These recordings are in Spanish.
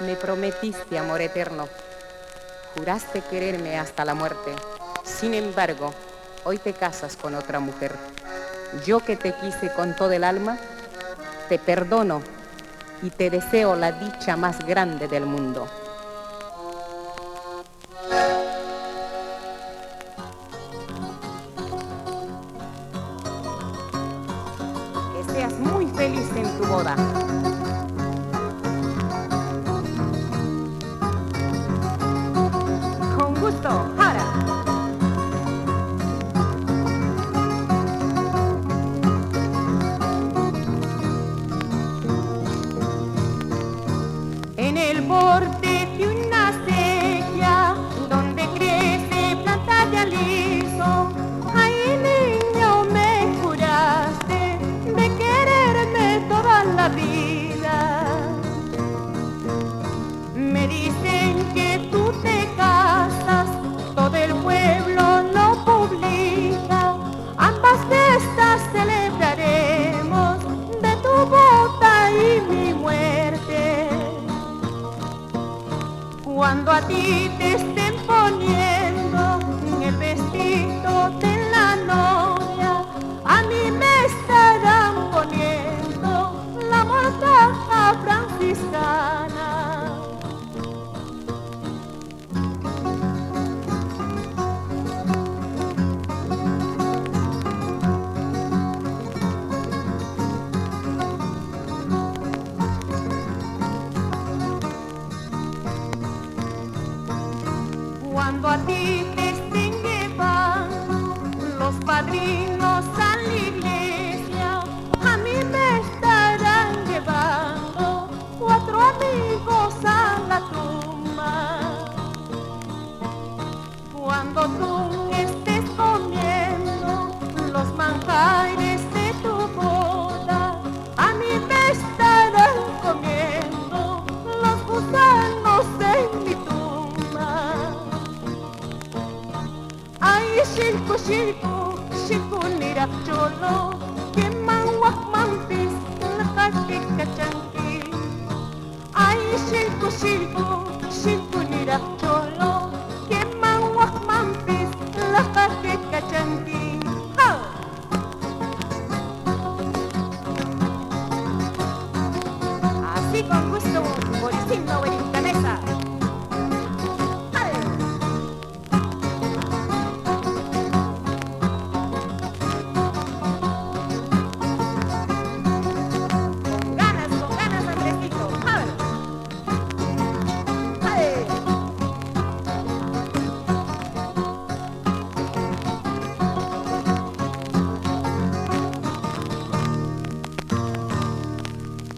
Me prometiste amor eterno. Juraste quererme hasta la muerte. Sin embargo, hoy te casas con otra mujer. Yo que te quise con todo el alma, te perdono y te deseo la dicha más grande del mundo.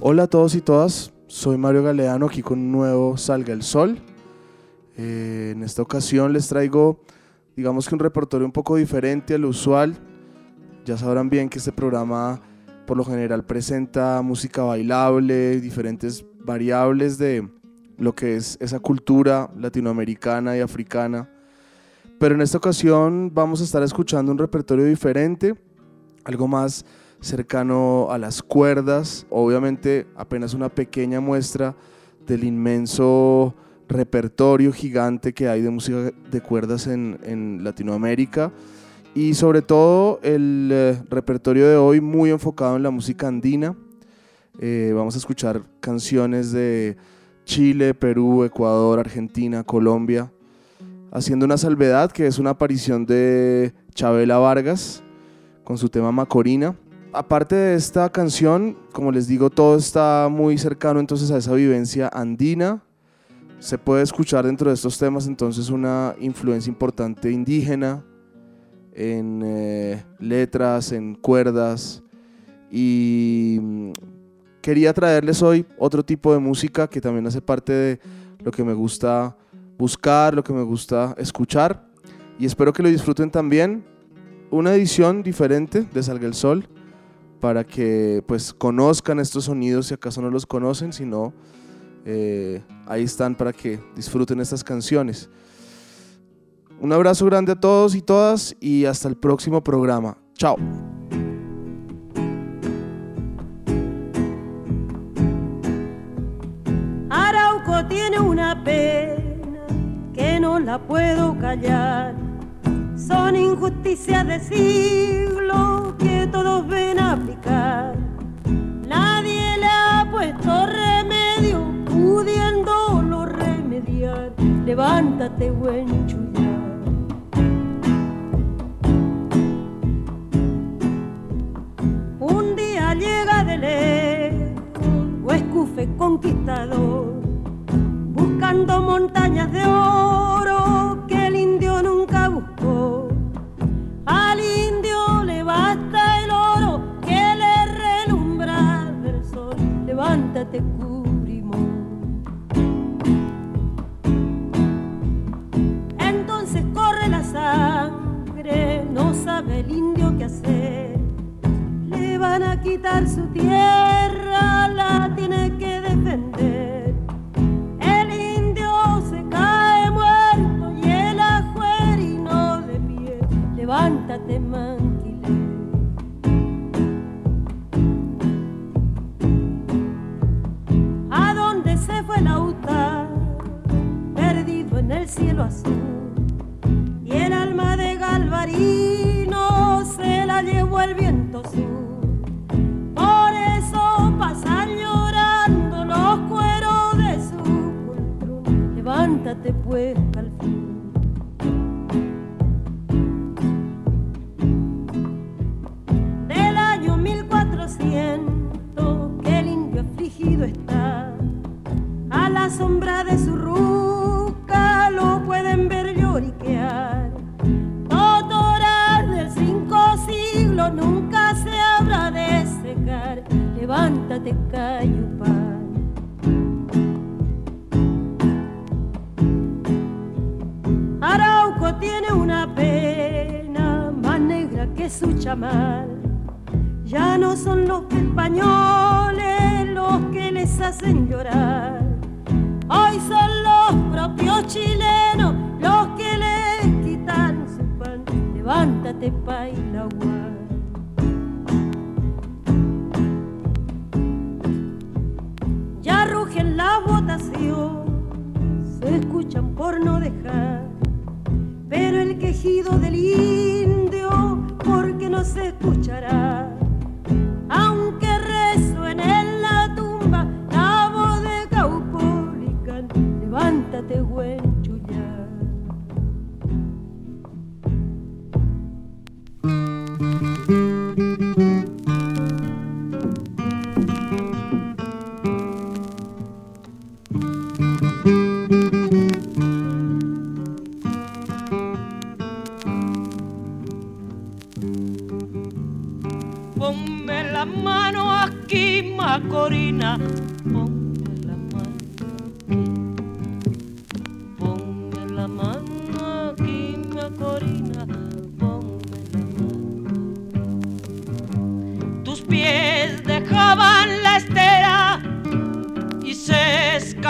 Hola a todos y todas, soy Mario Galeano aquí con un nuevo Salga el Sol. Eh, en esta ocasión les traigo, digamos que un repertorio un poco diferente al usual. Ya sabrán bien que este programa por lo general presenta música bailable, diferentes variables de lo que es esa cultura latinoamericana y africana. Pero en esta ocasión vamos a estar escuchando un repertorio diferente, algo más cercano a las cuerdas, obviamente apenas una pequeña muestra del inmenso repertorio gigante que hay de música de cuerdas en, Latinoamérica y sobre todo el eh, repertorio de hoy muy enfocado en la música andina. Eh, vamos a escuchar canciones de Chile, Perú, Ecuador, Argentina, Colombia, haciendo una salvedad que es una aparición de Chabela Vargas con su tema Macorina. Aparte de esta canción, como les digo, todo está muy cercano entonces a esa vivencia andina. Se puede escuchar dentro de estos temas entonces una influencia importante indígena en eh, letras, en cuerdas. Y mm, quería traerles hoy otro tipo de música que también hace parte de lo que me gusta buscar, lo que me gusta escuchar. Y espero que lo disfruten también. Una edición diferente de Salga el Sol para que pues conozcan estos sonidos si acaso no los conocen, sino eh, ahí están para que disfruten estas canciones. Un abrazo grande a todos y todas y hasta el próximo programa. Chao. Arauco tiene una pena que no la puedo callar. Son injusticias de siglo que todos ven aplicar. Nadie le ha puesto remedio, pudiéndolo remediar. Levántate, buen chullar. Un día llega de lejos, o escufe conquistador, buscando montañas de oro Entonces corre la sangre, no sabe el indio qué hacer. Le van a quitar su tierra, Y el alma de Galvarino se la llevó el viento sur. Por eso pasan llorando los cueros de su poltrón. Levántate pues, Levántate, cayupán. Arauco tiene una pena más negra que su chamal. Ya no son los españoles los que les hacen llorar. Hoy son los propios chilenos los que les quitan su pan. Levántate, Pailagua. Se escuchan por no dejar. Pero el quejido del indio, porque no se escuchará. Aunque resuene en la tumba la voz de Caupolicán, levántate, buen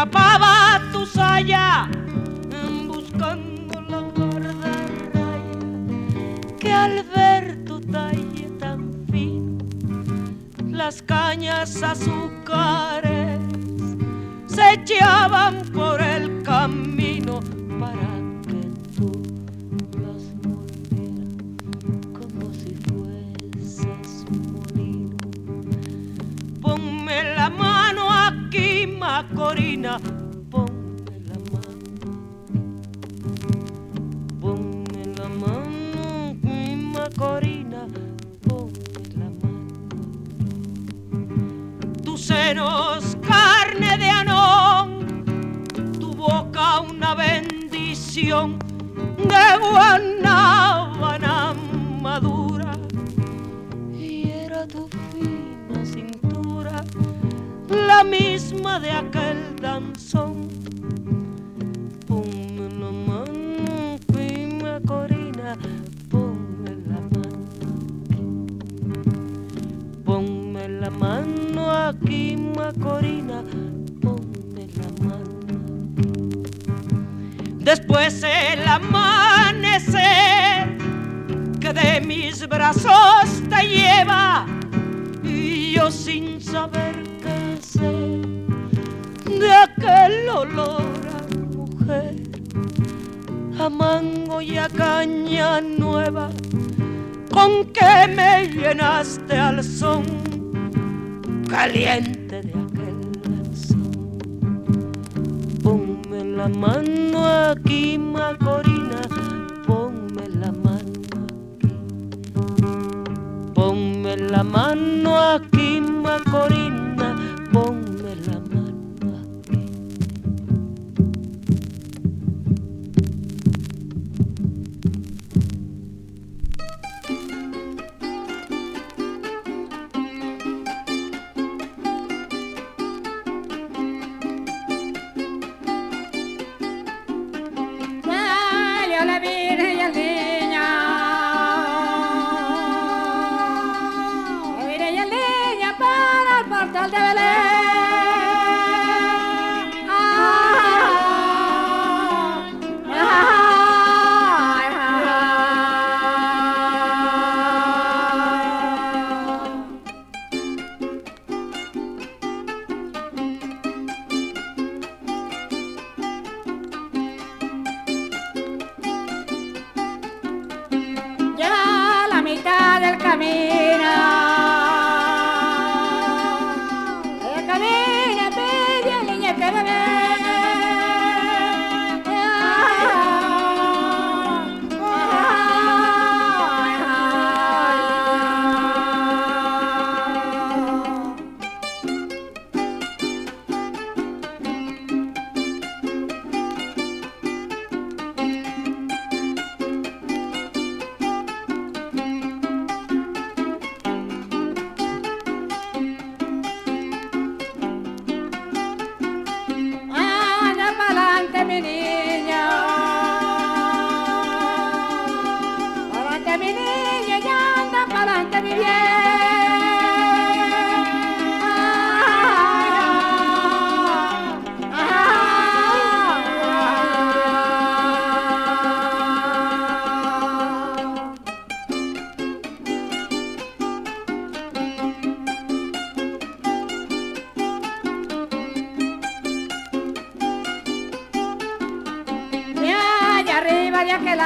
escapaba tu saya buscando la guardarraya que al ver tu talle tan fino, las cañas azúcares se echaban Macorina, ponme la mano. Ponme la mano, mi Macorina, ponme la mano. Tus senos, carne de anón, tu boca una bendición de guanábana madura. Y era tu fina cintura la misma de aquel la mano aquí, Macorina, ponme la mano. Después el amanecer que de mis brazos te lleva y yo sin saber qué hacer de aquel olor a mujer, a mango y a caña nueva, con que me llenaste al son caliente de aquel sol. Ponme la mano aquí, Macorina, ponme la mano aquí. Ponme la mano aquí, Macorina. aquel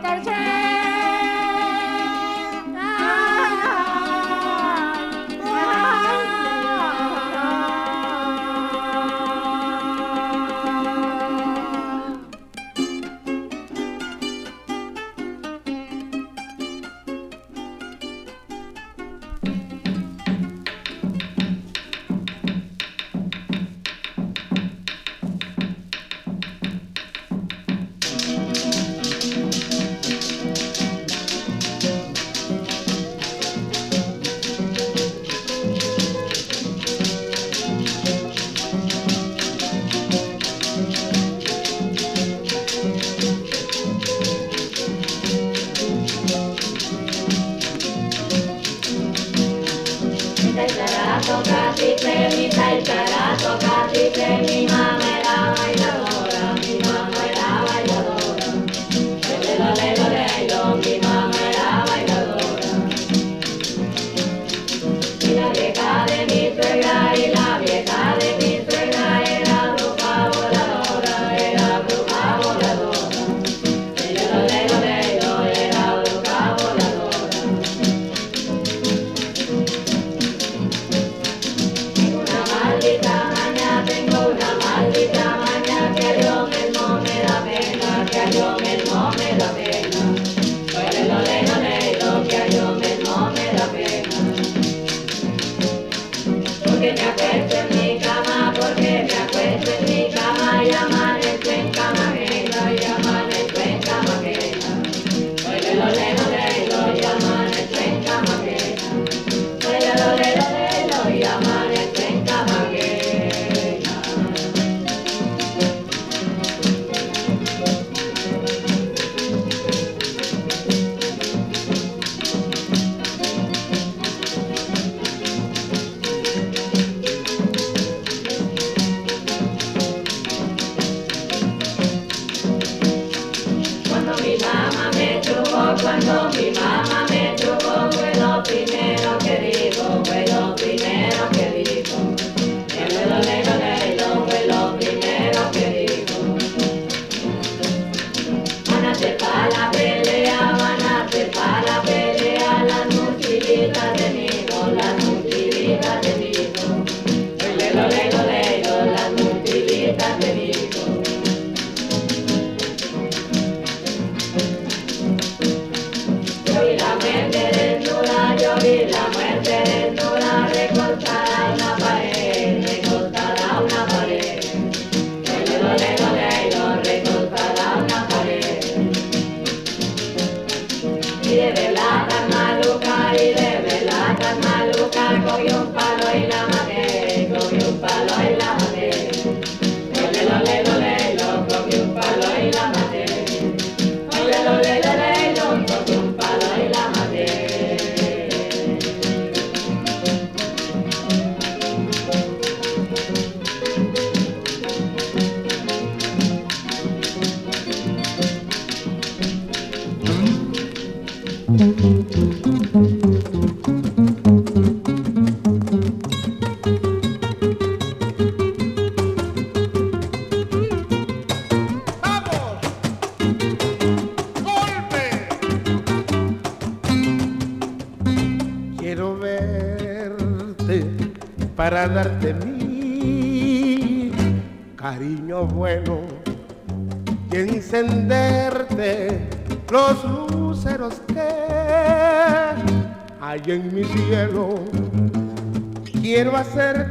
cortar ya.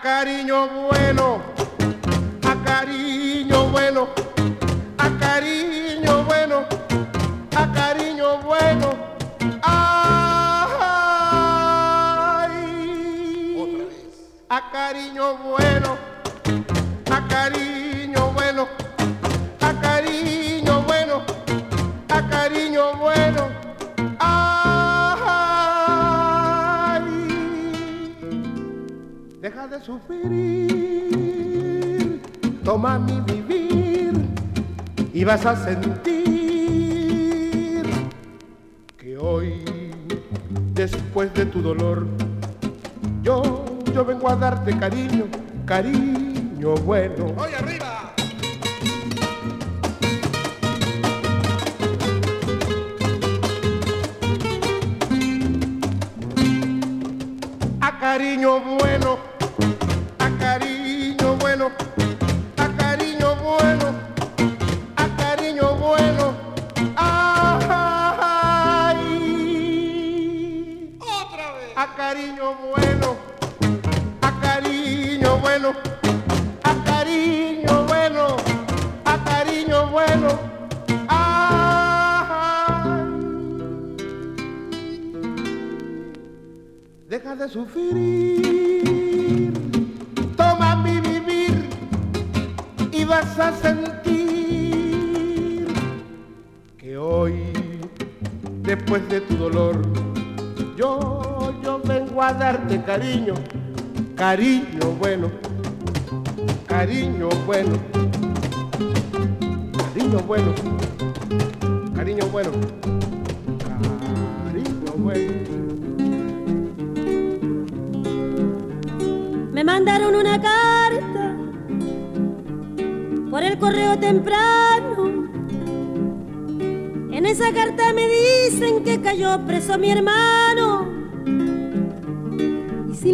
a cariño bueno, a cariño bueno, a cariño bueno, a cariño bueno. Ay, Otra vez. a cariño bueno, de sufrir, toma mi vivir y vas a sentir que hoy, después de tu dolor, yo, yo vengo a darte cariño, cariño bueno. ¡Hoy arriba! A cariño bueno cariño, cariño bueno, cariño bueno, cariño bueno, cariño bueno, cariño bueno. mandaron una carta por el correo temprano. En esa carta me dicen que cayó preso mi hermano.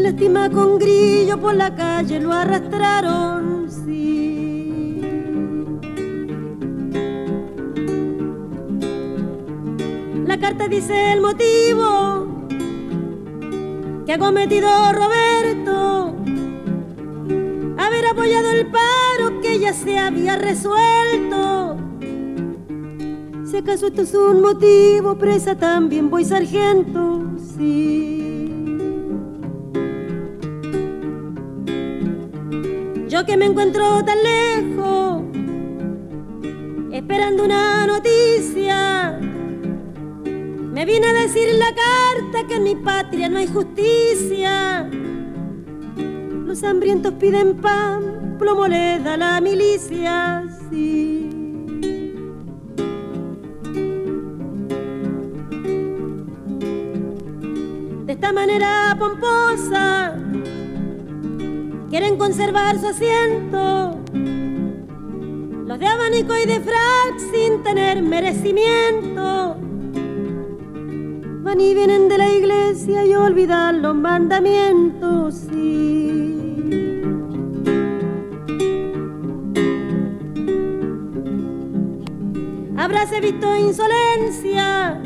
Lástima con grillo por la calle lo arrastraron, sí. La carta dice el motivo que ha cometido Roberto, haber apoyado el paro que ya se había resuelto. Si acaso esto es un motivo, presa también voy sargento, sí. Yo que me encuentro tan lejos, esperando una noticia me vine a decir la carta que en mi patria no hay justicia. Los hambrientos piden pan, plomo le da la milicia, sí. De esta manera pomposa, quieren conservar su asiento. Los de abanico y de frac sin tener merecimiento van y vienen de la iglesia y olvidan los mandamientos, sí. Habráse visto insolencia,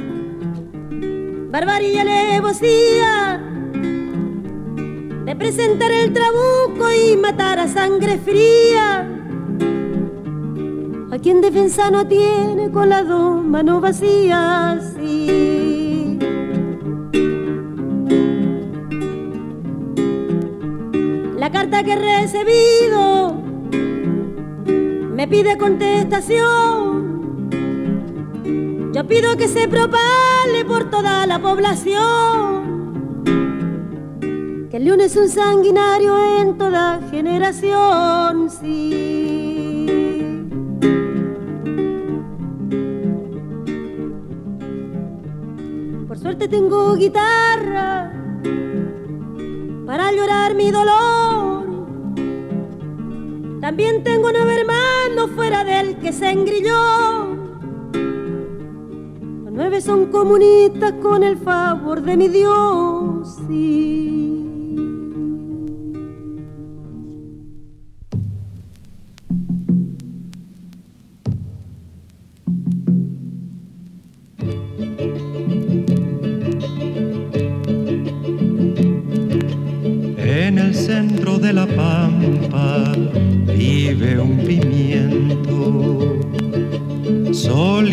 barbarie y alevosía de presentar el trabuco y matar a sangre fría. A quien defensa no tiene con las dos manos vacías. La carta que he recibido me pide contestación. Yo pido que se propale por toda la población. Que el león es un sanguinario en toda generación, sí. Por suerte tengo guitarra para llorar mi dolor. También tengo nueve hermanos fuera del que se engrilló. Los nueve son comunistas con el favor de mi Dios. sí.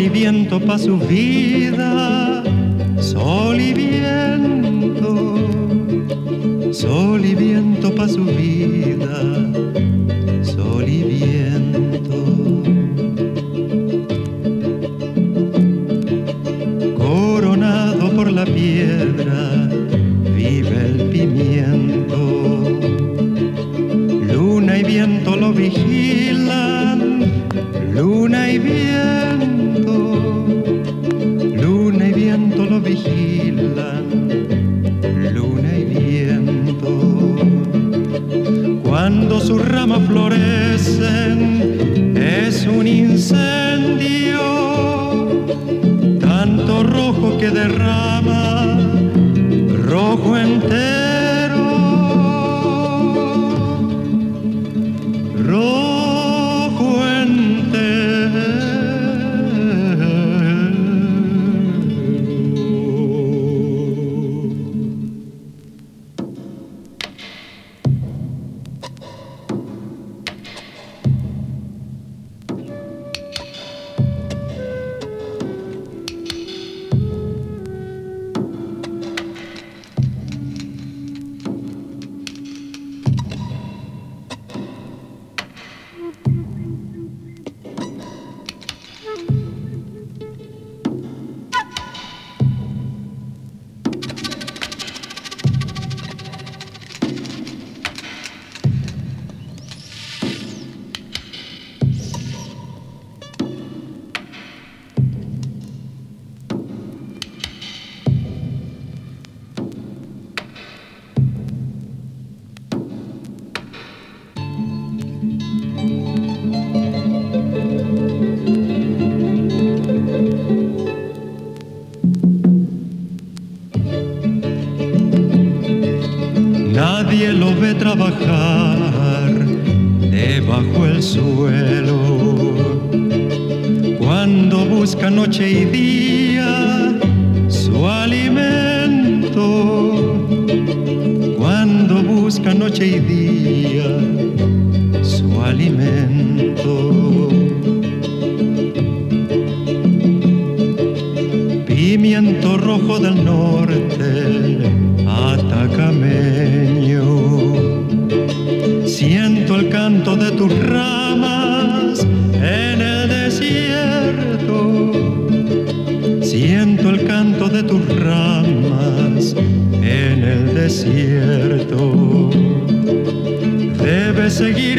Viento pa' su vida, sol y viento. Sol y viento pa' su vida,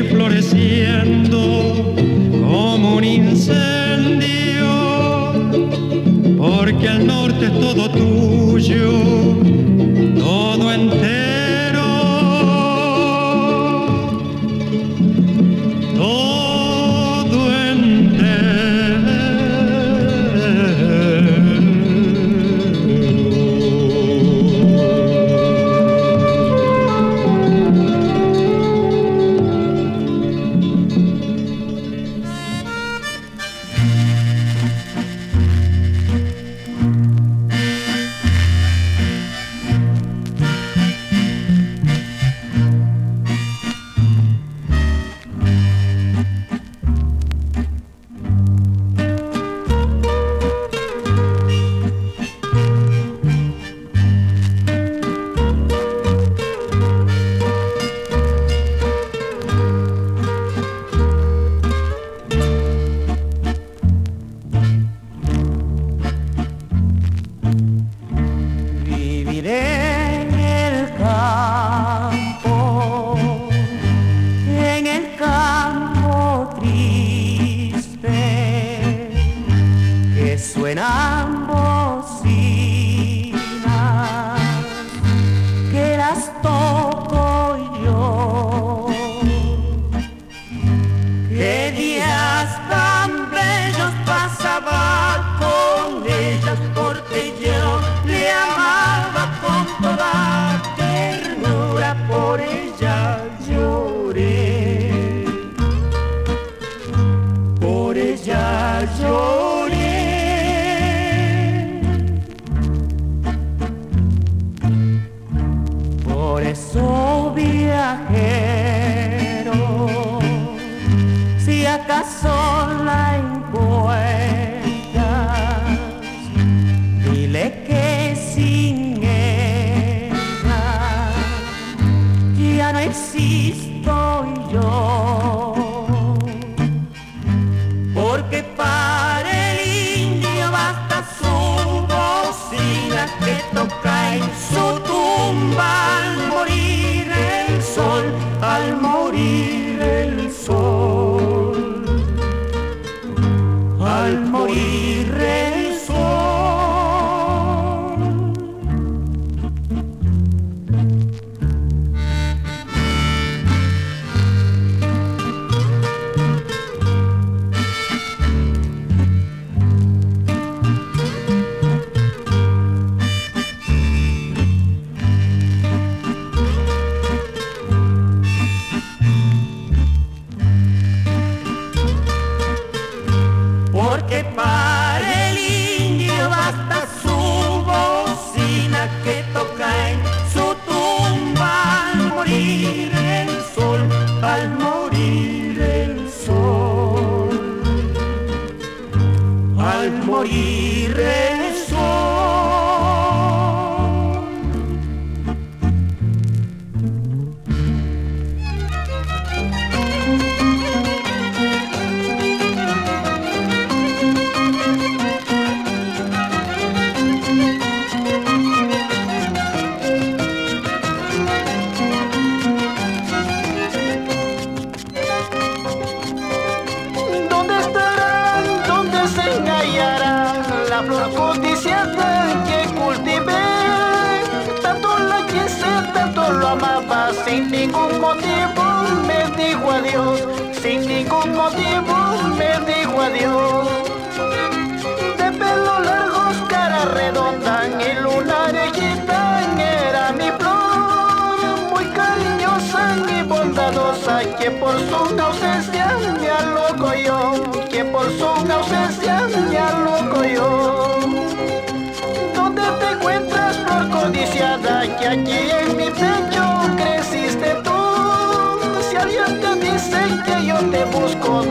floreciendo como un incendio, porque al norte es todo tuyo. morir. amaba sin ningún motivo me dijo adiós. Sin ningún motivo me dijo adiós. De pelo largos cara redonda y lunares era mi flor. Muy cariñosa y bondadosa que por su ausencia me aloco yo. Que por su ausencia me aloco yo. ¿Dónde te encuentras por codiciada que aquí en mi pecho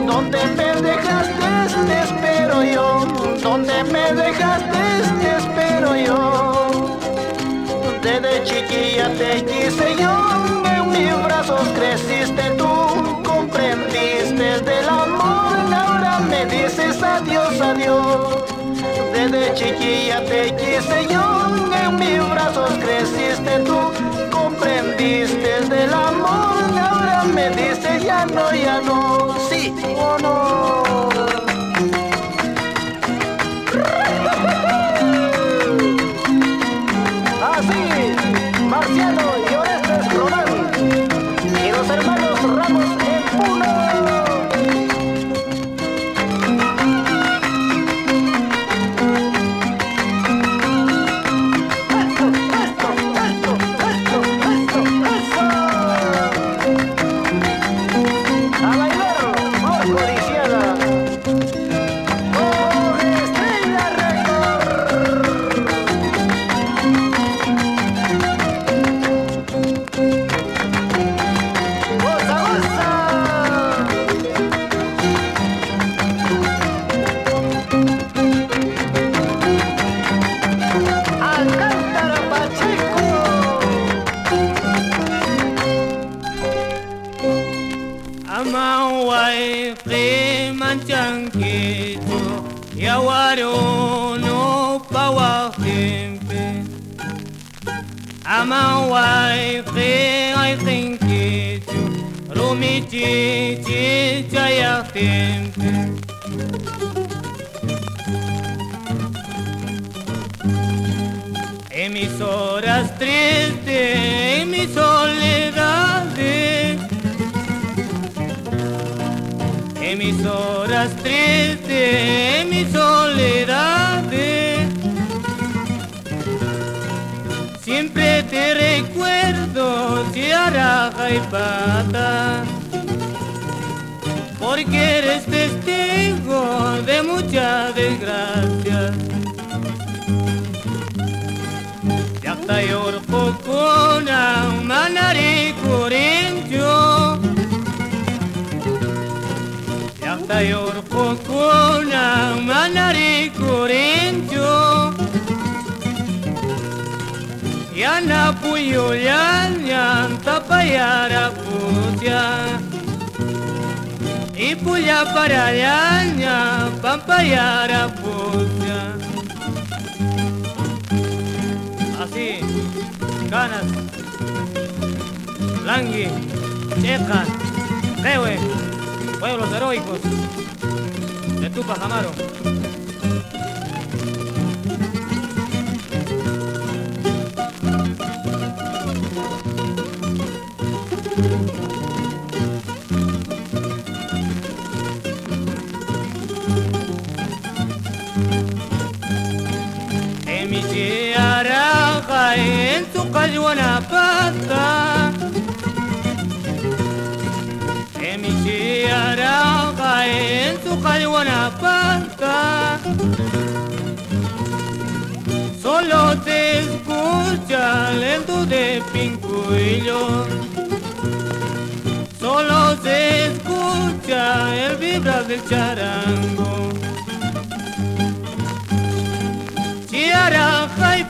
¿dónde me dejaste? Te espero yo, ¿dónde me dejaste? Te espero yo. Desde chiquilla te quise yo, en mis brazos creciste tú, comprendiste del amor, ahora me dices adiós, adiós. Desde chiquilla te quise yo, en mis brazos creciste tú, comprendiste del amor, ahora me dices ya no, ya no, Chiaraja y Pata, porque eres testigo de muchas desgracias. Yakta yorko kuna manari kurincho Yakta yorko kuna manari kurincho Yana puyo yan tapayara puya Y puya para yaña pampayara puya Así, ganas, Langui, Checa, Rewe, pueblos heroicos de Tupac Amaro. Tu cayuana pata. En mi chiaraja, en tu cayuana pata. Solo te escucha lento de pincuillo. Solo se escucha el vibrar del charango. Chiaraja y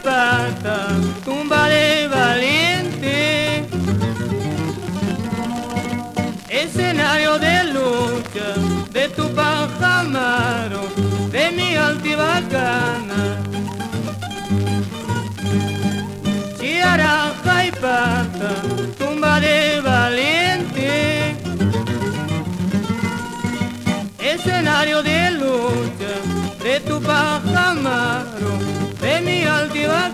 pajamaro, de mi altiva gana. Chiaraja y pata, tumba de valiente. Escenario de lucha de tu pajamaro, de mi altiva